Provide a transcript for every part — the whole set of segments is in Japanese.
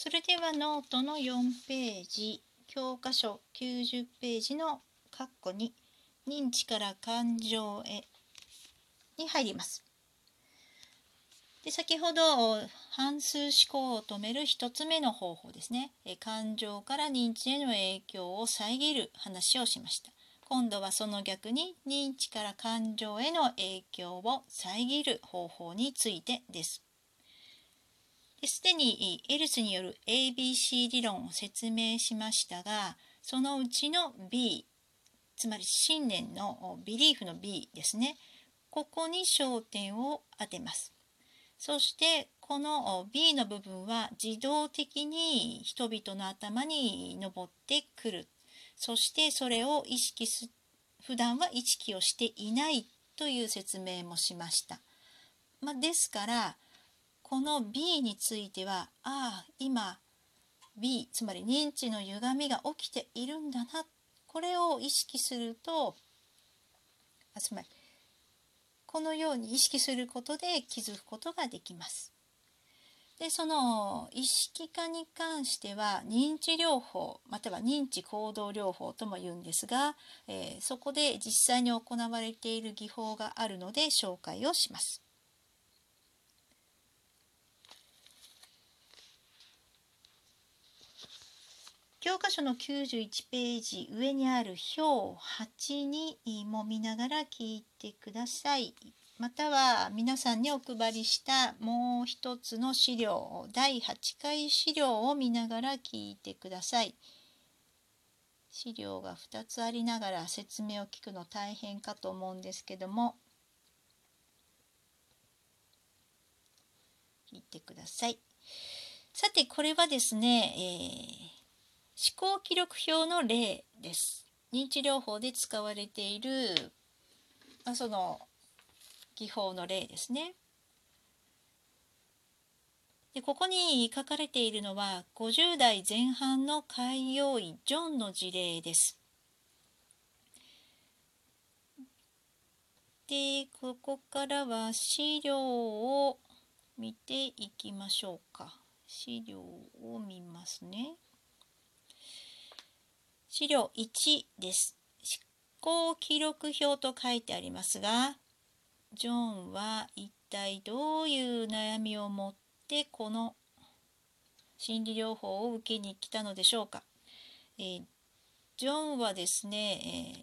それではノートの4ページ教科書90ページの括弧に認知から感情へに入ります。で先ほど半数思考を止める1つ目の方法ですね。感情から認知への影響を遮る話をしました。今度はその逆に認知から感情への影響を遮る方法についてです。すでにエルスによる ABC 理論を説明しましたがそのうちの B つまり信念のビリーフの B ですね。ここに焦点を当てます。そしてこの B の部分は自動的に人々の頭に上ってくる。そしてそれを意識す普段は意識をしていないという説明もしました。まあ、ですからこの B についてはああ今 B つまり認知の歪みが起きているんだなこれを意識するとあつまりこのように意識することで気づくことができます。でその意識化に関しては認知療法または認知行動療法とも言うんですが、えー、そこで実際に行われている技法があるので紹介をします。教科書の91ページ上にある表8にも見ながら聞いてください。または皆さんにお配りしたもう一つの資料第8回資料を見ながら聞いてください。資料が2つありながら説明を聞くの大変かと思うんですけども聞いてください。さてこれはですね、えー思考記録表の例です。認知療法で使われているあその技法の例ですね。でここに書かれているのは50代前半の開業医ジョンの事例です。でここからは資料を見ていきましょうか。資料を見ますね。資料1です。思考記録表と書いてありますが、ジョンは一体どういう悩みを持ってこの心理療法を受けに来たのでしょうか。えー、ジョンはですね、えー、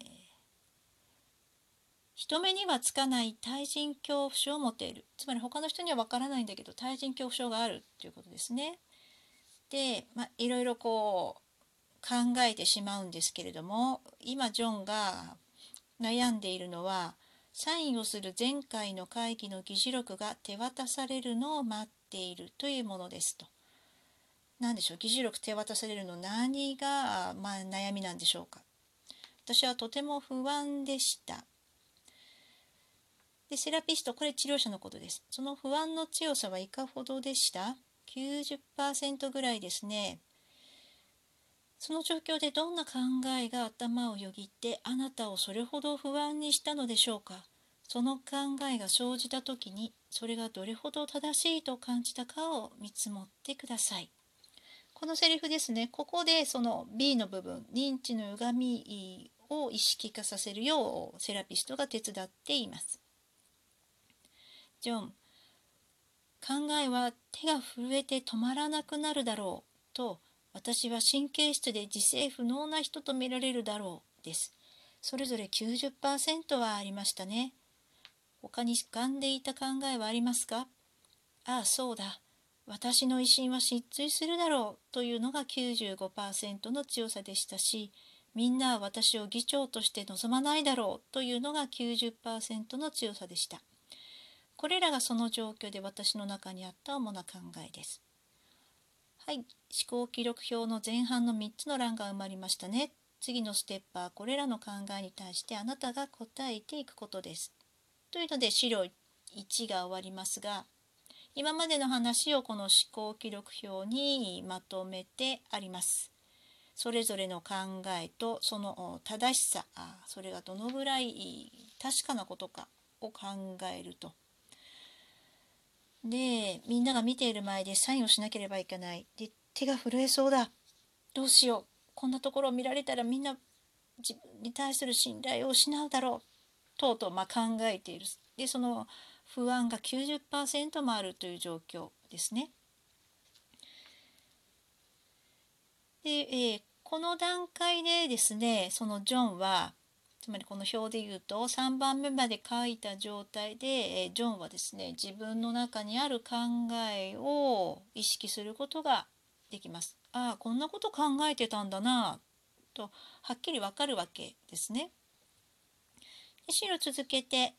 人目にはつかない対人恐怖症を持っているつまり他の人にはわからないんだけど対人恐怖症があるということですね。で、まあ、いろいろこう考えてしまうんですけれども今ジョンが悩んでいるのはサインをする前回の会議の議事録が手渡されるのを待っているというものですと。何でしょう？議事録手渡されるの何が、まあ、悩みなんでしょうか？私はとても不安でした。でセラピストこれ治療者のことです。その不安の強さはいかほどでした ?90% ぐらいですね。その状況でどんな考えが頭をよぎってあなたをそれほど不安にしたのでしょうか？その考えが生じた時にそれがどれほど正しいと感じたかを見積もってください。このセリフですねここでその B の部分認知の歪みを意識化させるようセラピストが手伝っています。ジョン考えは手が震えて止まらなくなるだろうと私は神経質で自制不能な人と見られるだろうです。それぞれ90%はありましたね。他に浮かんでいた考えはありますか？ああ、そうだ。私の威信は失墜するだろうというのが95%の強さでしたし、みんなは私を議長として望まないだろうというのが90%の強さでした。これらがその状況で私の中にあった主な考えです。はい、思考記録表の前半の3つの欄が埋まりましたね。次のステップはこれらの考えに対してあなたが答えていくことです。というので資料1が終わりますが今までの話をこの思考記録表にまとめてあります。それぞれの考えとその正しさそれがどのぐらい確かなことかを考えるとでみんなが見ている前でサインをしなければいけない。で手が震えそうだ。どうしよう。こんなところを見られたらみんな自分に対する信頼を失うだろう。とうとうまあ考えている。でその不安が90%もあるという状況ですね。で、えー、この段階でですねそのジョンはつまりこの表で言うと3番目まで書いた状態で、えジョンはですね自分の中にある考えを意識することができます。ああこんなこと考えてたんだなとはっきりわかるわけですね。でを続けて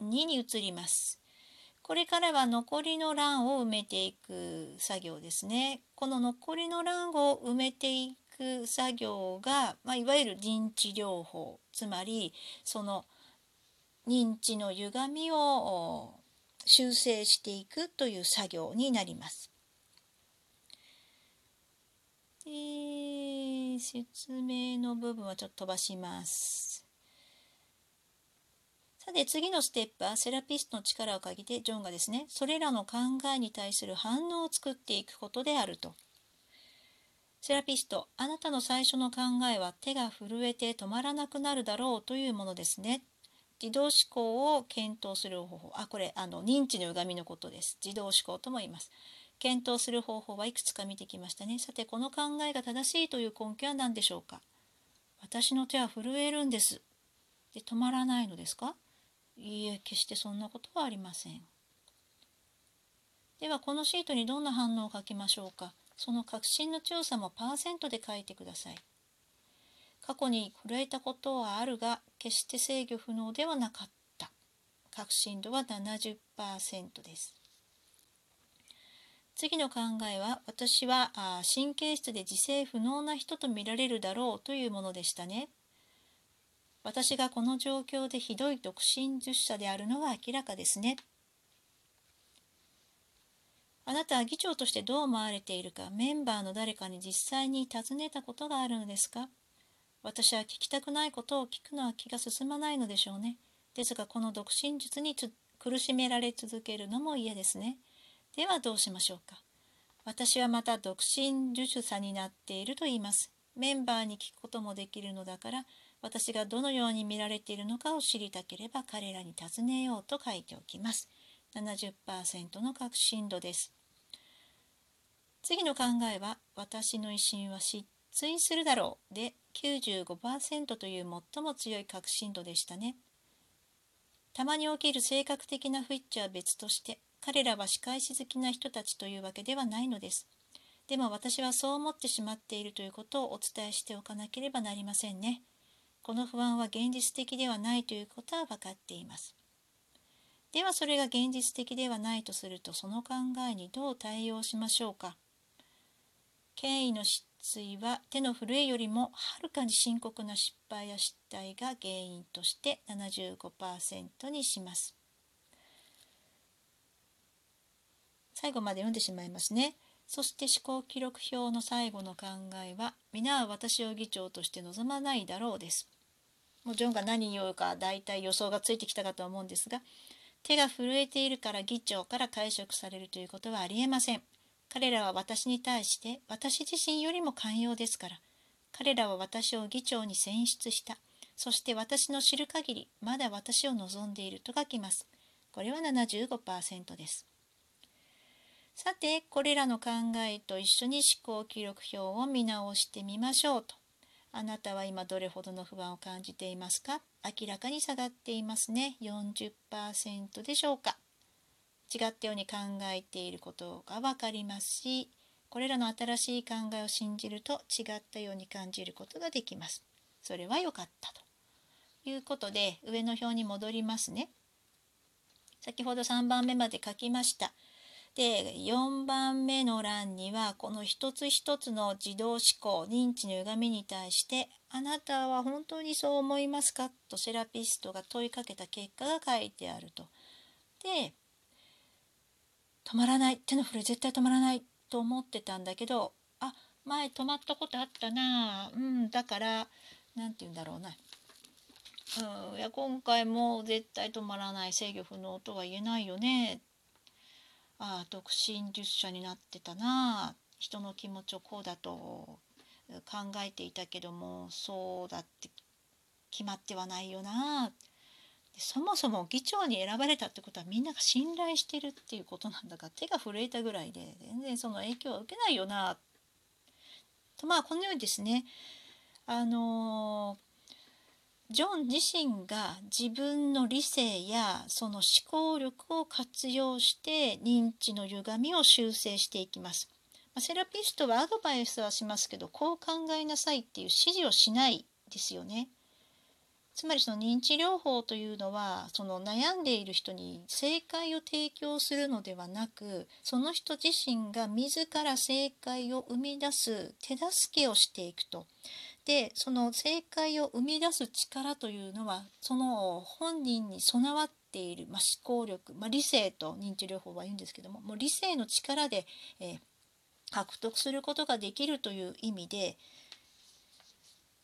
2に移ります。これからは残りの欄を埋めていく作業ですね。この残りの欄を埋めていく作業が、まあ、いわゆる認知療法つまりその認知の歪みを修正していくという作業になります。えー、説明の部分はちょっと飛ばします。さて次のステップはセラピストの力を借りてジョンがですねそれらの考えに対する反応を作っていくことであると。セラピスト、あなたの最初の考えは手が震えて止まらなくなるだろうというものですね。自動思考を検討する方法。あ、これ、あの、認知の歪みのことです。自動思考とも言います。検討する方法はいくつか見てきましたね。さて、この考えが正しいという根拠は何でしょうか？私の手は震えるんです。で、止まらないのですか？いいえ、決してそんなことはありません。では、このシートにどんな反応を書きましょうか？その確信の強さもパーセントで書いてください。過去に震えたことはあるが、決して制御不能ではなかった。確信度は70%です。次の考えは、私は神経質で自制不能な人と見られるだろうというものでしたね。私がこの状況でひどい独身10社であるのは明らかですね。あなたは議長としてどう思われているかメンバーの誰かに実際に尋ねたことがあるのですか？私は聞きたくないことを聞くのは気が進まないのでしょうね。ですがこの独身術に苦しめられ続けるのも嫌ですね。ではどうしましょうか？私はまた独身受手者になっていると言います。メンバーに聞くこともできるのだから私がどのように見られているのかを知りたければ彼らに尋ねようと書いておきます。70%の確信度です。次の考えは私の威信は失墜するだろうで95%という最も強い確信度でしたね。たまに起きる性格的な不一致は別として彼らは仕返し好きな人たちというわけではないのです。でも私はそう思ってしまっているということをお伝えしておかなければなりませんね。この不安は現実的ではないということは分かっています。ではそれが現実的ではないとするとその考えにどう対応しましょうか？権威の失墜は手の震えよりもはるかに深刻な失敗や失態が原因として75%にします。最後まで読んでしまいますね。そして思考記録表の最後の考えは皆は私を議長として望まないだろうです。もうジョンが何言おうか大体予想がついてきたかと思うんですが手が震えているから議長から解職されるということはありえません。彼らは私に対して私自身よりも寛容ですから。彼らは私を議長に選出した。そして私の知る限りまだ私を望んでいると書きます。これは75%です。さて、これらの考えと一緒に思考記録表を見直してみましょうと。あなたは今どれほどの不安を感じていますか？明らかに下がっていますね。40%でしょうか違ったように考えていることがわかりますし、これらの新しい考えを信じると違ったように感じることができます。それは良かったということで上の表に戻りますね。先ほど3番目まで書きました。で4番目の欄にはこの一つ一つの自動思考認知の歪みに対して「あなたは本当にそう思いますか?」とセラピストが問いかけた結果が書いてあると。で止まらない手の振り絶対止まらないと思ってたんだけどあ前止まったことあったなうんだから何て言うんだろうなうん、いや今回も絶対止まらない制御不能とは言えないよねああ独身術者になってたな人の気持ちをこうだと考えていたけどもそうだって決まってはないよな。そもそも議長に選ばれたってことはみんなが信頼してるっていうことなんだから手が震えたぐらいで全然その影響は受けないよな。とまあこのようにですねあのジョン自身が自分の理性やその思考力を活用して認知の歪みを修正していきます。セラピストはアドバイスはしますけどこう考えなさいっていう指示をしないですよね。つまりその認知療法というのはその悩んでいる人に正解を提供するのではなくその人自身が自ら正解を生み出す手助けをしていくと。でその正解を生み出す力というのはその本人に備わっている、まあ、思考力、まあ、理性と認知療法は言うんですけどももう理性の力で、えー、獲得することができるという意味で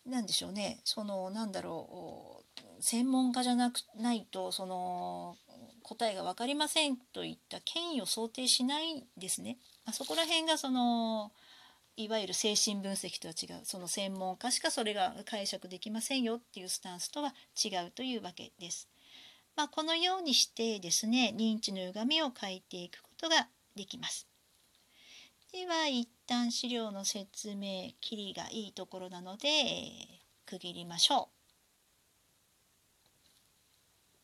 何でしょうねそのなんだろう専門家じゃなくないとその答えが分かりませんといった権威を想定しないですね。あそこら辺がそのいわゆる精神分析とは違うその専門家しかそれが解釈できませんよっていうスタンスとは違うというわけです。まあ、このようにしてですね認知の歪みを書いていくことができます。では一旦資料の説明切りがいいところなので、えー、区切りましょう。